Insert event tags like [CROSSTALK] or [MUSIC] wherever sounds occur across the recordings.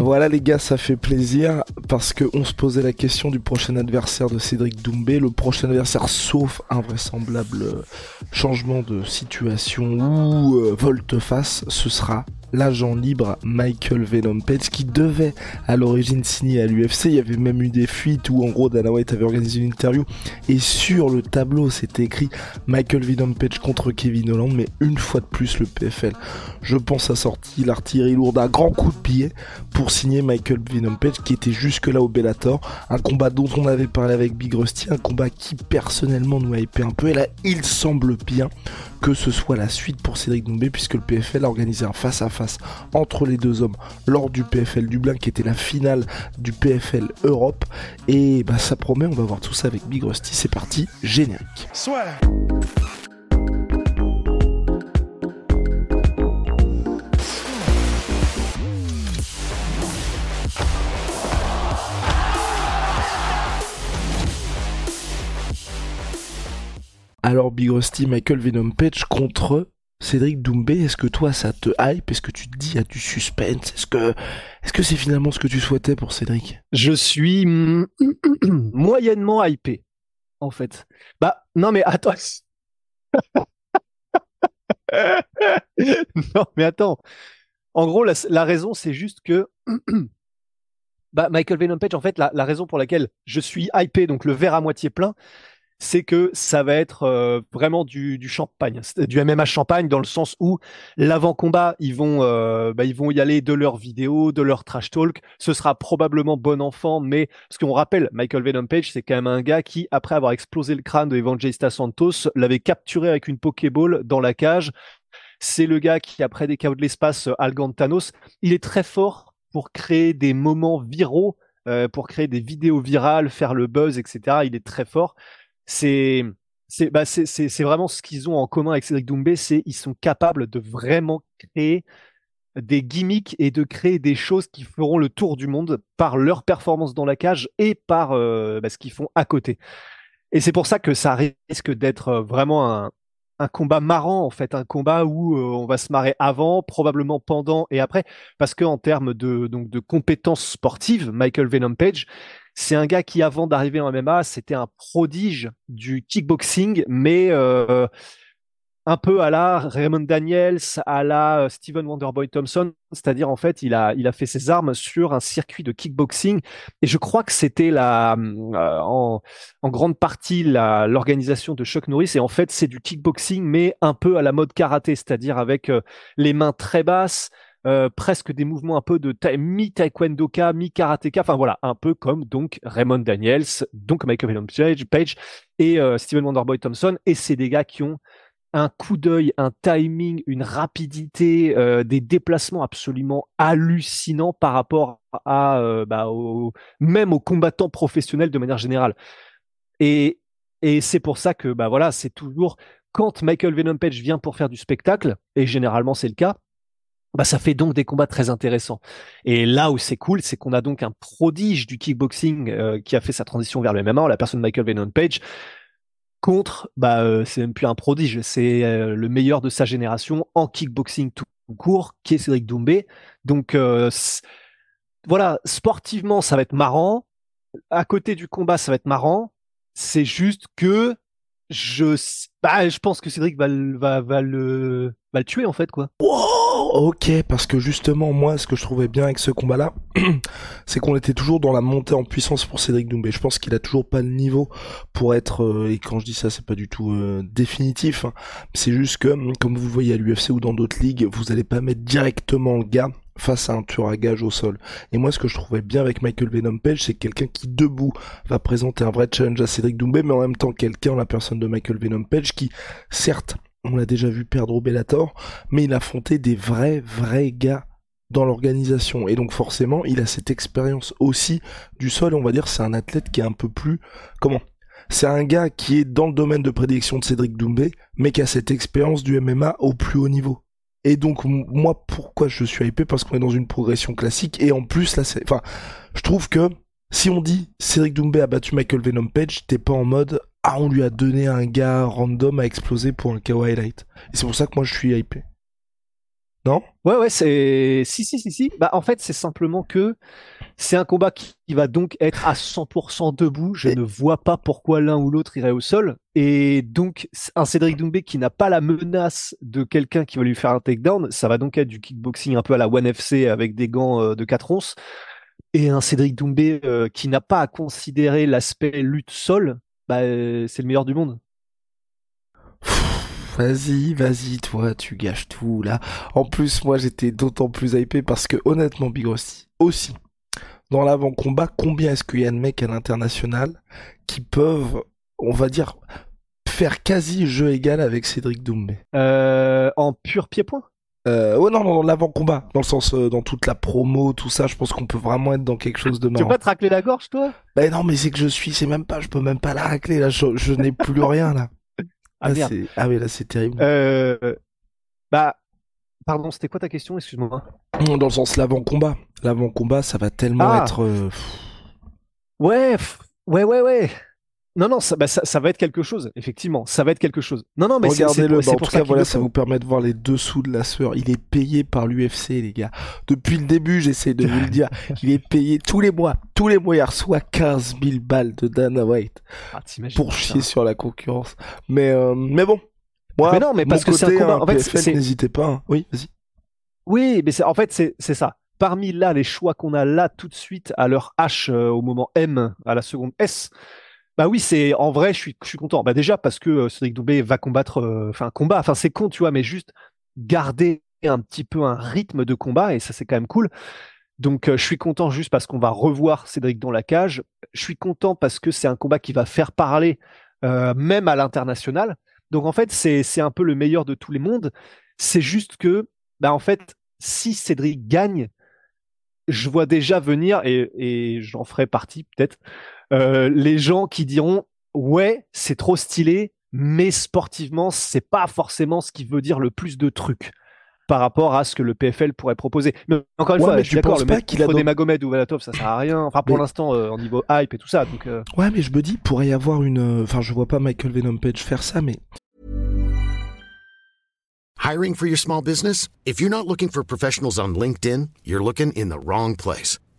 Ben voilà les gars, ça fait plaisir parce que on se posait la question du prochain adversaire de Cédric Doumbé, le prochain adversaire sauf invraisemblable euh, changement de situation ou euh, volte-face, ce sera l'agent libre Michael Venom Page qui devait à l'origine signer à l'UFC. Il y avait même eu des fuites où en gros Dana White avait organisé une interview. Et sur le tableau c'était écrit Michael Venom Page contre Kevin Holland mais une fois de plus le PFL je pense a sorti l'artillerie lourde à grands coups de pied pour signer Michael Venom Page qui était jusque là au Bellator. Un combat dont on avait parlé avec Big Rusty un combat qui personnellement nous a épé un peu. Et là il semble bien que ce soit la suite pour Cédric Doumbé puisque le PFL a organisé un face à face entre les deux hommes lors du PFL Dublin qui était la finale du PFL Europe. Et bah ça promet on va voir tout ça avec Big Rusty. C'est parti générique. Alors Big Rusty, Michael Venom Page contre Cédric Doumbé, est-ce que toi ça te hype? Est-ce que tu te dis il y a du suspense? Est-ce que est-ce que c'est finalement ce que tu souhaitais pour Cédric? Je suis [CLEARS THROAT] moyennement hypé, en fait. Bah, non, mais attends. [LAUGHS] non, mais attends. En gros, la, la raison, c'est juste que [CLEARS THROAT] bah, Michael Venom Page, en fait, la, la raison pour laquelle je suis hypé, donc le verre à moitié plein, c'est que ça va être euh, vraiment du, du champagne, du MMA champagne dans le sens où l'avant-combat, ils vont, euh, bah, ils vont y aller de leurs vidéos, de leur trash talk. Ce sera probablement bon enfant, mais ce qu'on rappelle, Michael Venom Page, c'est quand même un gars qui, après avoir explosé le crâne de Evangelista Santos, l'avait capturé avec une Pokéball dans la cage. C'est le gars qui, après des chaos de l'espace, euh, Algan Thanos, il est très fort pour créer des moments viraux, euh, pour créer des vidéos virales, faire le buzz, etc. Il est très fort c'est c'est bah c'est vraiment ce qu'ils ont en commun avec Cédric Doumbé, c'est ils sont capables de vraiment créer des gimmicks et de créer des choses qui feront le tour du monde par leur performance dans la cage et par euh, bah, ce qu'ils font à côté. Et c'est pour ça que ça risque d'être euh, vraiment un, un combat marrant en fait, un combat où euh, on va se marrer avant, probablement pendant et après, parce que en termes de donc de compétences sportives, Michael Venom Page, c'est un gars qui avant d'arriver en MMA, c'était un prodige du kickboxing, mais euh, un peu à la Raymond Daniels, à la euh, Steven Wonderboy Thompson, c'est-à-dire en fait, il a, il a fait ses armes sur un circuit de kickboxing, et je crois que c'était la, euh, en, grande partie l'organisation de Chuck Norris, et en fait, c'est du kickboxing, mais un peu à la mode karaté, c'est-à-dire avec les mains très basses, euh, presque des mouvements un peu de ta- mi-taekwondoka, mi-karatéka, enfin voilà, un peu comme donc Raymond Daniels, donc Michael Venom Page, et euh, Steven Wonderboy Thompson, et c'est des gars qui ont un coup d'œil, un timing, une rapidité, euh, des déplacements absolument hallucinants par rapport à bah, même aux combattants professionnels de manière générale. Et, et c'est pour ça que bah voilà, c'est toujours quand Michael Venom Page vient pour faire du spectacle, et généralement c'est le cas, bah ça fait donc des combats très intéressants. Et là où c'est cool, c'est qu'on a donc un prodige du kickboxing euh, qui a fait sa transition vers le MMA, la personne de Michael Venom Page, contre, bah euh, c'est même plus un prodige, c'est euh, le meilleur de sa génération en kickboxing tout court, qui est Cédric Doumbé. Donc euh, voilà, sportivement ça va être marrant, à côté du combat ça va être marrant. C'est juste que je, bah, je pense que Cédric va, le- va, va le, va le tuer en fait quoi. Ok, parce que justement, moi, ce que je trouvais bien avec ce combat-là, [CLEARS THROAT] c'est qu'on était toujours dans la montée en puissance pour Cédric Doumbé. Je pense qu'il a toujours pas le niveau pour être, euh, et quand je dis ça, c'est pas du tout euh, définitif, hein. c'est juste que, comme vous voyez à l'UFC ou dans d'autres ligues, vous allez pas mettre directement le gars face à un tueur à gage au sol. Et moi, ce que je trouvais bien avec Michael Venom Page, c'est quelqu'un qui, debout, va présenter un vrai challenge à Cédric Doumbé, mais en même temps quelqu'un, la personne de Michael Venom Page, qui, certes, on l'a déjà vu perdre au Bellator, mais il a affronté des vrais, vrais gars dans l'organisation. Et donc forcément, il a cette expérience aussi du sol. On va dire c'est un athlète qui est un peu plus... Comment? C'est un gars qui est dans le domaine de prédiction de Cédric Doumbé, mais qui a cette expérience du MMA au plus haut niveau. Et donc moi, pourquoi je suis hypé? Parce qu'on est dans une progression classique. Et en plus, là, c'est... Enfin, je trouve que si on dit Cédric Doumbé a battu Michael Venom Page, t'es pas en mode ah on lui a donné un gars random à exploser pour un KO highlight. Et c'est pour ça que moi je suis hypé. Non? Ouais, ouais, c'est. Si, si, si, si. Bah, en fait, c'est simplement que c'est un combat qui va donc être à 100% debout. Je ne vois pas pourquoi l'un ou l'autre irait au sol. Et donc, un Cédric Doumbé qui n'a pas la menace de quelqu'un qui va lui faire un takedown, ça va donc être du kickboxing un peu à la One FC avec des gants euh, de 4 onces. Et un Cédric Doumbé euh, qui n'a pas à considérer l'aspect lutte sol, bah, euh, c'est le meilleur du monde. Vas-y, vas-y, toi, tu gâches tout là. En plus, moi, j'étais d'autant plus hypé parce que honnêtement, Big Rossi, aussi, dans l'avant-combat, combien est-ce qu'il y a de mecs à l'international qui peuvent, on va dire, faire quasi jeu égal avec Cédric Doumbé? Euh, En pur pied-point? Euh, ouais, non, dans l'avant-combat, dans le sens, euh, dans toute la promo, tout ça, je pense qu'on peut vraiment être dans quelque chose de marrant. Tu veux pas te racler la gorge, toi? Ben non, mais c'est que je suis, c'est même pas, je peux même pas la racler, là, je n'ai plus rien, là. Ah, ah, oui, là c'est terrible. Euh... Bah, pardon, c'était quoi ta question Excuse-moi? Dans le sens l'avant-combat. L'avant-combat, ça va tellement ah. être. Euh, ouais, ouais, ouais, ouais. Non, non, ça, bah, ça, ça, va être quelque chose, effectivement. Ça va être quelque chose. Non, non, mais regardez-le. Bah, en tout cas, voilà, ça vous permet de voir les dessous de la sueur. Il est payé par l'UFC, les gars. Depuis le début, j'essaie de vous le dire. [LAUGHS] Il est payé tous les mois. Tous les mois, il reçoit 15 000 balles de Dana White ah, pour chier sur la concurrence. Mais, euh, mais bon. Moi, mais non, mais parce que c'est un combat. Hein, en fait, n'hésitez pas. Hein. Oui, vas-y. Oui, mais en fait, c'est ça. Parmi là, les choix qu'on a là tout de suite à leur H euh, au moment M, à la seconde S, bah oui, c'est en vrai, je suis, je suis content. Bah déjà parce que euh, Cédric Doumbé va combattre, euh, enfin combat, enfin c'est con, tu vois, mais juste garder un petit peu un rythme de combat et ça c'est quand même cool. Donc euh, je suis content juste parce qu'on va revoir Cédric dans la cage. Je suis content parce que c'est un combat qui va faire parler même à l'international. Donc en fait c'est un peu le meilleur de tous les mondes. C'est juste que bah en fait si Cédric gagne, je vois déjà venir et, et j'en ferai partie peut-être euh, les gens qui diront ouais, c'est trop stylé, mais sportivement, c'est pas forcément ce qui veut dire le plus de trucs par rapport à ce que le PFL pourrait proposer. Mais encore une fois, je suis d'accord, le mec qu'il a des Magomed ou Valatov, ça sert à rien. Enfin, pour l'instant, euh, en niveau hype et tout ça. Donc, euh. Ouais, mais je me dis, pourrait y avoir une. Enfin, je vois pas Michael Venom Page faire ça, mais. Hiring for your small business? If you're not looking for professionals on LinkedIn, you're looking in the wrong place.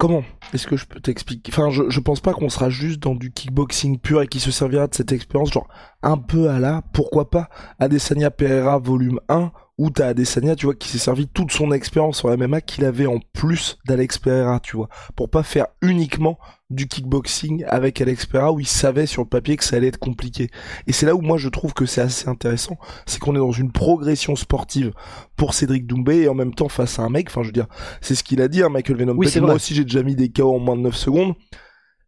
Comment est-ce que je peux t'expliquer? Enfin, je, je pense pas qu'on sera juste dans du kickboxing pur et qui se servira de cette expérience, genre un peu à la, pourquoi pas, Adesanya Pereira volume 1, où t'as Adesanya, tu vois, qui s'est servi toute son expérience en MMA qu'il avait en plus d'Alex Pereira, tu vois, pour pas faire uniquement du kickboxing avec Alex Pereira où il savait sur le papier que ça allait être compliqué. Et c'est là où moi je trouve que c'est assez intéressant, c'est qu'on est dans une progression sportive pour Cédric Doumbé et en même temps face à un mec, enfin je veux dire, c'est ce qu'il a dit, hein, Michael Venom. Oui, moi aussi j'ai déjà mis des KO en moins de 9 secondes.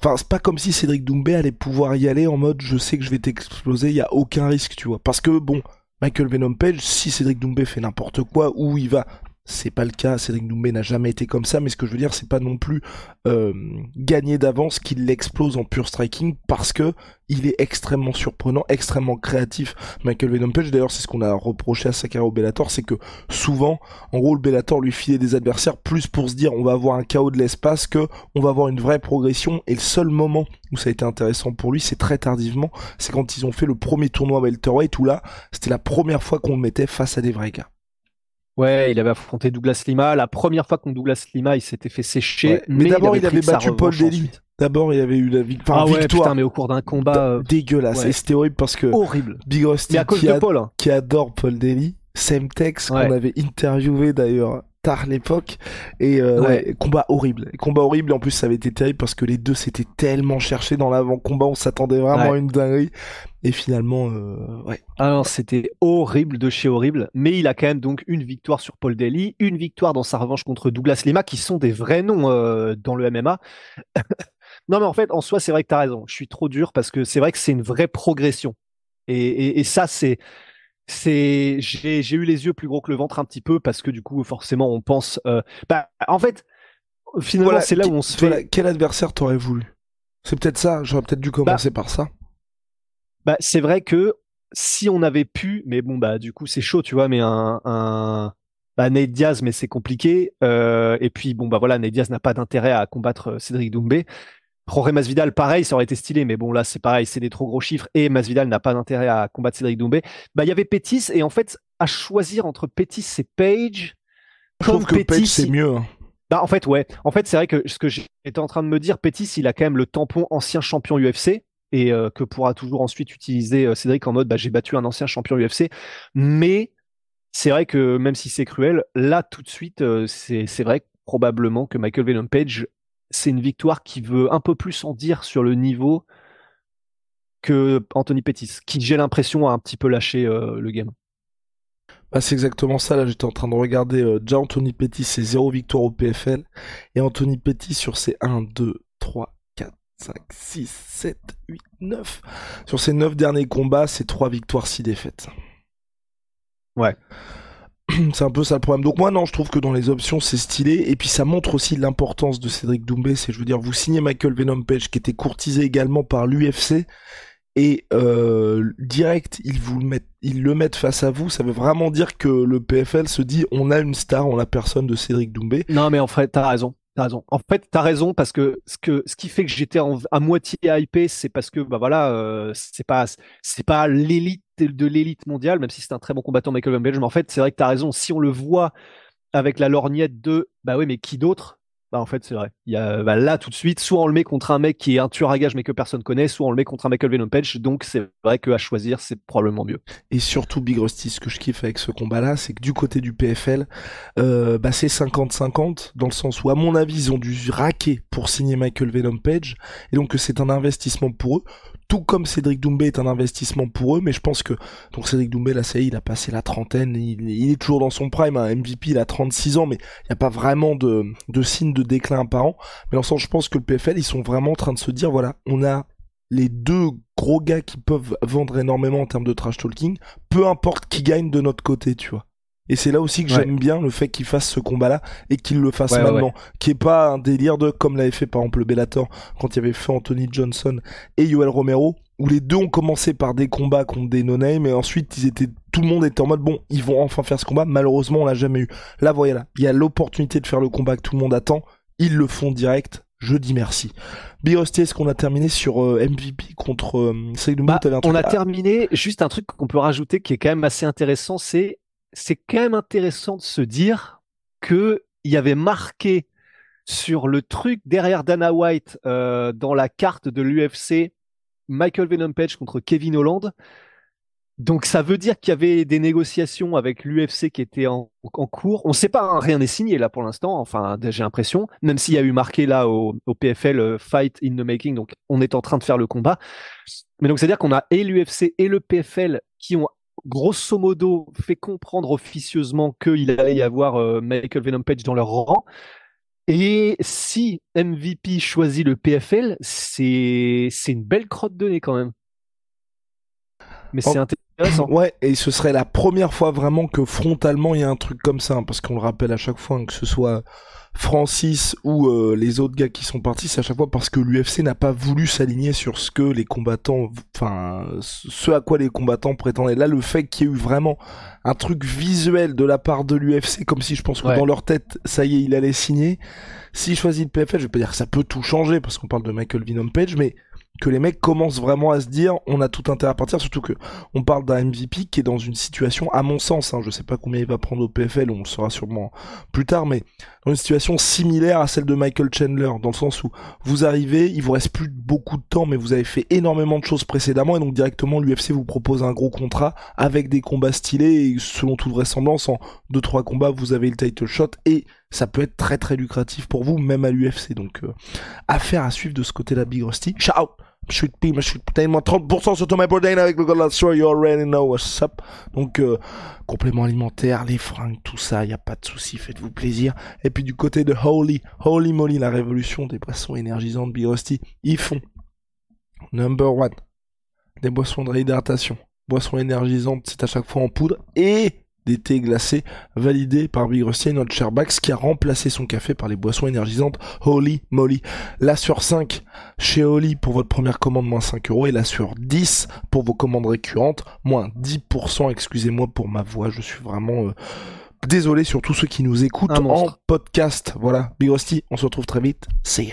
Enfin, c'est pas comme si Cédric Doumbé allait pouvoir y aller en mode je sais que je vais t'exploser, il y a aucun risque, tu vois. Parce que bon, Michael Venom Page, si Cédric Doumbé fait n'importe quoi, où il va c'est pas le cas, Cédric Doumbé n'a jamais été comme ça, mais ce que je veux dire, c'est pas non plus euh, gagner d'avance qu'il l'explose en pure striking parce que il est extrêmement surprenant, extrêmement créatif. Michael Venom Page, d'ailleurs, c'est ce qu'on a reproché à Sakara au Bellator, c'est que souvent, en gros, le Bellator lui filait des adversaires plus pour se dire on va avoir un chaos de l'espace que on va avoir une vraie progression. Et le seul moment où ça a été intéressant pour lui, c'est très tardivement, c'est quand ils ont fait le premier tournoi welterweight où là, c'était la première fois qu'on le mettait face à des vrais gars. Ouais, il avait affronté Douglas Lima. La première fois qu'on Douglas Lima, il s'était fait sécher. Mais, d'abord, il, avait battu Paul Daly. D'abord, il avait eu la victoire. Ah ouais, putain, mais au cours d'un combat. Euh, dégueulasse. Et c'était horrible parce que. Horrible. Big Rusty, qui, Paul, hein. qui adore Paul Daly, Semtex qu'on avait interviewé d'ailleurs l'époque. Et euh, ouais. combat horrible. Combat horrible en plus ça avait été terrible parce que les deux s'étaient tellement cherchés dans l'avant combat on s'attendait vraiment à une dinguerie. Et finalement euh, ouais. Alors c'était horrible de chez horrible. Mais il a quand même donc une victoire sur Paul Daly une victoire dans sa revanche contre Douglas Lima qui sont des vrais noms euh, dans le MMA [LAUGHS] non mais en fait en soi c'est vrai que tu as raison. Je suis trop dur parce que c'est vrai que c'est une vraie progression. Et, et, et ça c'est c'est j'ai j'ai eu les yeux plus gros que le ventre un petit peu parce que du coup forcément on pense euh, bah en fait finalement c'est là où on se fait quel adversaire t'aurais voulu? C'est peut-être ça j'aurais peut-être dû commencer bah, par ça. Bah c'est vrai que si on avait pu mais bon bah du coup c'est chaud tu vois mais un, un bah, Nate Diaz mais c'est compliqué euh, et puis bon bah voilà Nate Diaz n'a pas d'intérêt à combattre euh, Cédric Doumbé Jorge Masvidal, pareil, ça aurait été stylé, mais bon, là, c'est pareil, c'est des trop gros chiffres et Masvidal n'a pas d'intérêt à combattre Cédric Doumbé. Bah, il y avait Pétis et en fait, à choisir entre Pétis et Page. Je trouve que Page, c'est mieux. Hein. Bah, en fait, ouais. En fait, c'est vrai que ce que j'étais en train de me dire, Pétis, il a quand même le tampon ancien champion UFC et euh, que pourra toujours ensuite utiliser euh, Cédric en mode, bah, j'ai battu un ancien champion UFC. Mais c'est vrai que même si c'est cruel, là, tout de suite, euh, c'est vrai probablement que Michael Venom Page c'est une victoire qui veut un peu plus en dire sur le niveau que Anthony Pettis, qui j'ai l'impression a un petit peu lâché euh, le game. Bah, c'est exactement ça. Là, j'étais en train de regarder. Euh, déjà, Anthony Pettis, c'est zéro victoire au PFL. Et Anthony Pettis, sur ses 1, 2, 3, 4, 5, 6, 7, 8, 9. Sur ses 9 derniers combats, c'est 3 victoires, 6 défaites. Ouais. [CLEARS THROAT] c'est un peu ça le problème. Donc moi non, je trouve que dans les options c'est stylé et puis ça montre aussi l'importance de Cédric Doumbé. C'est je veux dire, vous signez Michael Venom Page qui était courtisé également par l'UFC et euh, direct ils vous le mettent, ils le mettent face à vous. Ça veut vraiment dire que le PFL se dit on a une star, on la personne de Cédric Doumbé. Non mais en fait t'as raison. T'as raison. En fait, t'as raison parce que ce que ce qui fait que j'étais à moitié hypé, c'est parce que bah voilà, euh, c'est pas c'est pas l'élite de l'élite mondiale, même si c'est un très bon combattant Michael Van Mais en fait, c'est vrai que t'as raison. Si on le voit avec la lorgnette de bah oui, mais qui d'autre? Bah en fait c'est vrai. Il y a bah, là tout de suite, soit on le met contre un mec qui est un tueur à gage mais que personne connaît, soit on le met contre un Michael Venom Page. Donc c'est vrai que à choisir c'est probablement mieux. Et surtout Big Rusty, ce que je kiffe avec ce combat-là, c'est que du côté du PFL, euh, bah c'est 50-50 dans le sens où à mon avis ils ont dû raquer pour signer Michael Venom Page et donc que c'est un investissement pour eux tout comme Cédric Doumbé est un investissement pour eux, mais je pense que donc Cédric Doumbé là ça il a passé la trentaine, il, est toujours dans son prime, un MVP il a 36 ans, mais il n'y a pas vraiment de, de signe de déclin apparent. Mais dans le sens, je pense que le PFL ils sont vraiment en train de se dire voilà, on a les deux gros gars qui peuvent vendre énormément en termes de trash talking, peu importe qui gagne de notre côté, tu vois. Et c'est là aussi que j'aime bien le fait qu'il fasse ce combat-là et qu'il le fasse maintenant. Qui est pas un délire de, comme l'avait fait par exemple le Bellator quand il y avait fait Anthony Johnson et Yoel Romero, où les deux ont commencé par des combats contre des no-name et ensuite ils étaient, tout le monde était en mode bon, ils vont enfin faire ce combat. Malheureusement, on l'a jamais eu. Là, voilà, il y a l'opportunité de faire le combat que tout le monde attend. Ils le font direct. Je dis merci. Birosti, est-ce qu'on a terminé sur euh, MVP contre euh, bah, On a terminé. Juste un truc qu'on peut rajouter qui est quand même assez intéressant, c'est c'est quand même intéressant de se dire que il y avait marqué sur le truc derrière Dana White euh, dans la carte de l'UFC Michael Venom Page contre Kevin Holland. Donc ça veut dire qu'il y avait des négociations avec l'UFC qui étaient en, cours. On ne sait pas, hein, rien n'est signé là pour l'instant. Enfin, j'ai l'impression, même s'il y a eu marqué là au, au PFL euh, Fight in the Making, donc on est en train de faire le combat. Mais donc c'est à dire qu'on a et l'UFC et le PFL qui ont grosso modo fait comprendre officieusement qu'il allait y avoir euh, Michael Venom Page dans leur rang. Et si MVP choisit le PFL, c'est c'est une belle crotte de nez quand même. Mais c'est intéressant. Ouais, et ce serait la première fois vraiment que frontalement il y a un truc comme ça, hein, parce qu'on le rappelle à chaque fois, hein, que ce soit Francis ou euh, les autres gars qui sont partis, c'est à chaque fois parce que l'UFC n'a pas voulu s'aligner sur ce que les combattants, enfin, ce à quoi les combattants prétendaient. Là, le fait qu'il y ait eu vraiment un truc visuel de la part de l'UFC, comme si je pense que dans leur tête, ça y est, il allait signer. S'il choisit le PFL, je vais pas dire que ça peut tout changer parce qu'on parle de Michael Venom Page, mais que les mecs commencent vraiment à se dire on a tout intérêt à partir, surtout que on parle d'un MVP qui est dans une situation, à mon sens, hein, je sais pas combien il va prendre au PFL, on le saura sûrement plus tard, mais dans une situation similaire à celle de Michael Chandler, dans le sens où vous arrivez, il vous reste plus beaucoup de temps, mais vous avez fait énormément de choses précédemment, et donc directement l'UFC vous propose un gros contrat avec des combats stylés, et selon toute vraisemblance, en 2-3 combats, vous avez le title shot, et ça peut être très très lucratif pour vous, même à l'UFC. Donc, euh, affaire à suivre de ce côté-là, Big Rusty. Ciao je suis peut-être moins 30% sur Thomas Bourdain avec le God Story, you already know what's up. Donc, euh, complément alimentaire, les fringues, tout ça, y a pas de souci, faites-vous plaisir. Et puis du côté de Holy, Holy Moly, la révolution des boissons énergisantes, Big Rusty, ils font number one, des boissons de réhydratation, boissons énergisantes, c'est à chaque fois en poudre, et des thés glacés validés par Big Rusty, notre cher Bax, qui a remplacé son café par les boissons énergisantes Holy Moly. La sur 5 chez Holy pour votre première commande, moins 5 euros, et la sur 10 pour vos commandes récurrentes, moins 10%, excusez-moi pour ma voix, je suis vraiment... Euh, désolé sur tous ceux qui nous écoutent en podcast. Voilà, Big Rusty, on se retrouve très vite. See